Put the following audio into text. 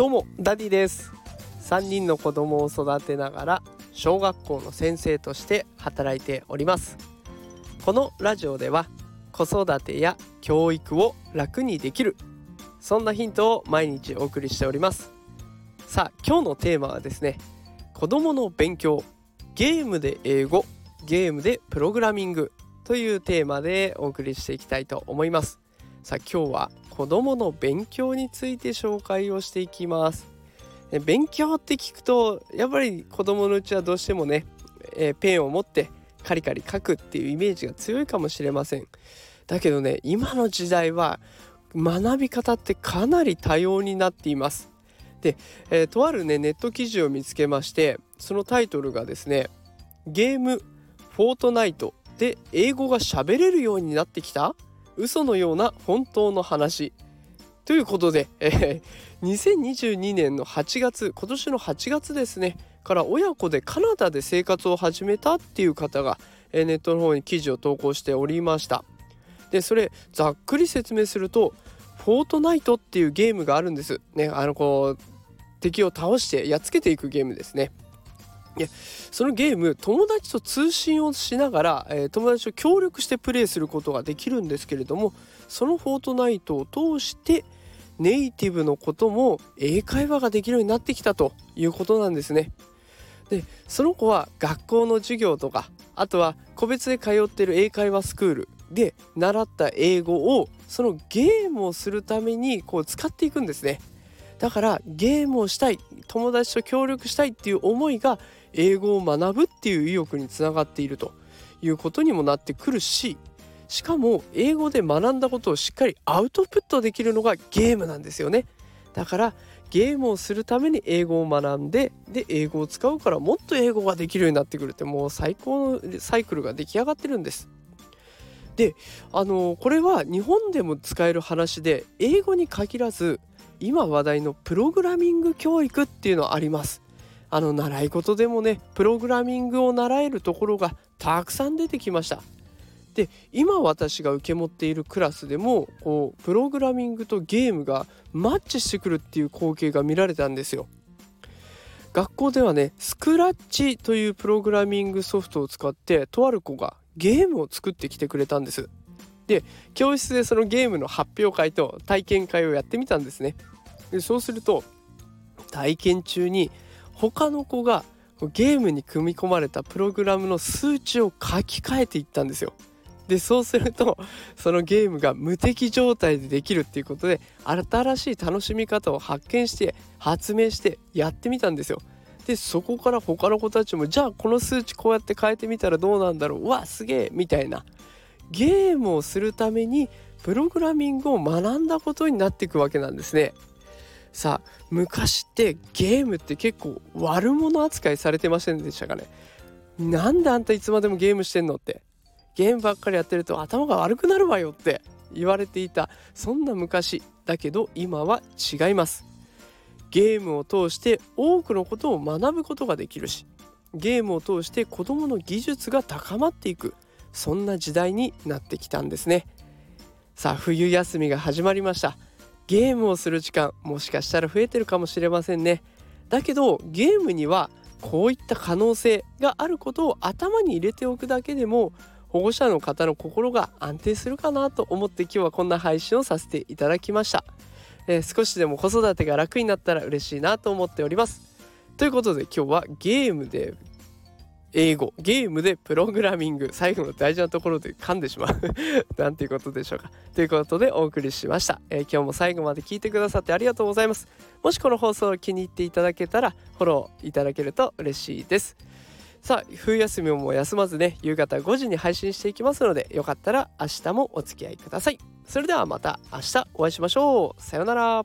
どうもダディです。3人の子供を育てながら小学校の先生として働いております。このラジオでは子育てや教育を楽にできるそんなヒントを毎日お送りしております。さあ今日のテーマはですね子供の勉強ゲームで英語ゲームでプログラミングというテーマでお送りしていきたいと思います。さあ今日は子供の勉強について紹介をしていきます。勉強って聞くとやっぱり子供のうちはどうしてもね、えー、ペンを持ってカリカリ書くっていうイメージが強いかもしれません。だけどね今の時代は学び方ってかなり多様になっています。で、えー、とあるねネット記事を見つけましてそのタイトルがですねゲームフォートナイトで英語が喋れるようになってきた？嘘のような本当の話。ということで、えー、2022年の8月今年の8月ですねから親子でカナダで生活を始めたっていう方が、えー、ネットの方に記事を投稿しておりました。でそれざっくり説明するとフォートナイトっていうゲームがあるんです。ねあのこう敵を倒してやっつけていくゲームですね。いやそのゲーム友達と通信をしながら、えー、友達と協力してプレイすることができるんですけれどもそのフォートナイトを通してネイティブのことも英会話ができるようになってきたということなんですね。でその子は学校の授業とかあとは個別で通ってる英会話スクールで習った英語をそのゲームをするためにこう使っていくんですね。だからゲームをしたい友達と協力したいっていう思いが英語を学ぶっていう意欲につながっているということにもなってくるししかも英語で学んだことをしっかりアウトプットできるのがゲームなんですよね。だからゲームをするために英語を学んでで英語を使うからもっと英語ができるようになってくるってもう最高のサイクルが出来上がってるんです。であのこれは日本でも使える話で英語に限らず今話題のプログラミング教育っていうのはあります。あの習い事でもねプログラミングを習えるところがたくさん出てきました。で今私が受け持っているクラスでもこうプログラミングとゲームがマッチしてくるっていう光景が見られたんですよ。学校ではねスクラッチというプログラミングソフトを使ってとある子がゲームを作ってきてくれたんです。で教室でそのゲームの発表会と体験会をやってみたんですねでそうすると体験中に他の子がゲームに組み込まれたプログラムの数値を書き換えていったんですよ。でそうするとそのゲームが無敵状態でできるっていうことで新しい楽しみ方を発見して発明してやってみたんですよ。でそこから他の子たちもじゃあこの数値こうやって変えてみたらどうなんだろううわすげえみたいなゲームをするためにプログラミングを学んだことになっていくわけなんですね。さあ昔ってゲームって結構悪者扱いされてませんでしたかね？なんであんたいつまでもゲームしてんのって。ゲームばっかりやってると頭が悪くなるわよって言われていたそんな昔だけど今は違います。ゲームを通して多くのことを学ぶことができるしゲームを通して子どもの技術が高まっていく。そんな時代になってきたんですね。さあ冬休みが始まりました。ゲームをする時間もしかしたら増えてるかもしれませんね。だけどゲームにはこういった可能性があることを頭に入れておくだけでも保護者の方の心が安定するかなと思って今日はこんな配信をさせていただきました、えー、少しでも子育てが楽になったら嬉しいなと思っております。ということで今日はゲームで英語ゲームでプログラミング最後の大事なところで噛んでしまう。なんていうことでしょうか。ということでお送りしました、えー、今日も最後まで聞いてくださってありがとうございます。もしこの放送を気に入っていただけたらフォローいただけると嬉しいです。さあ冬休みも休まずね夕方5時に配信していきますのでよかったら明日もお付き合いください。それではまた明日お会いしましょう。さようなら。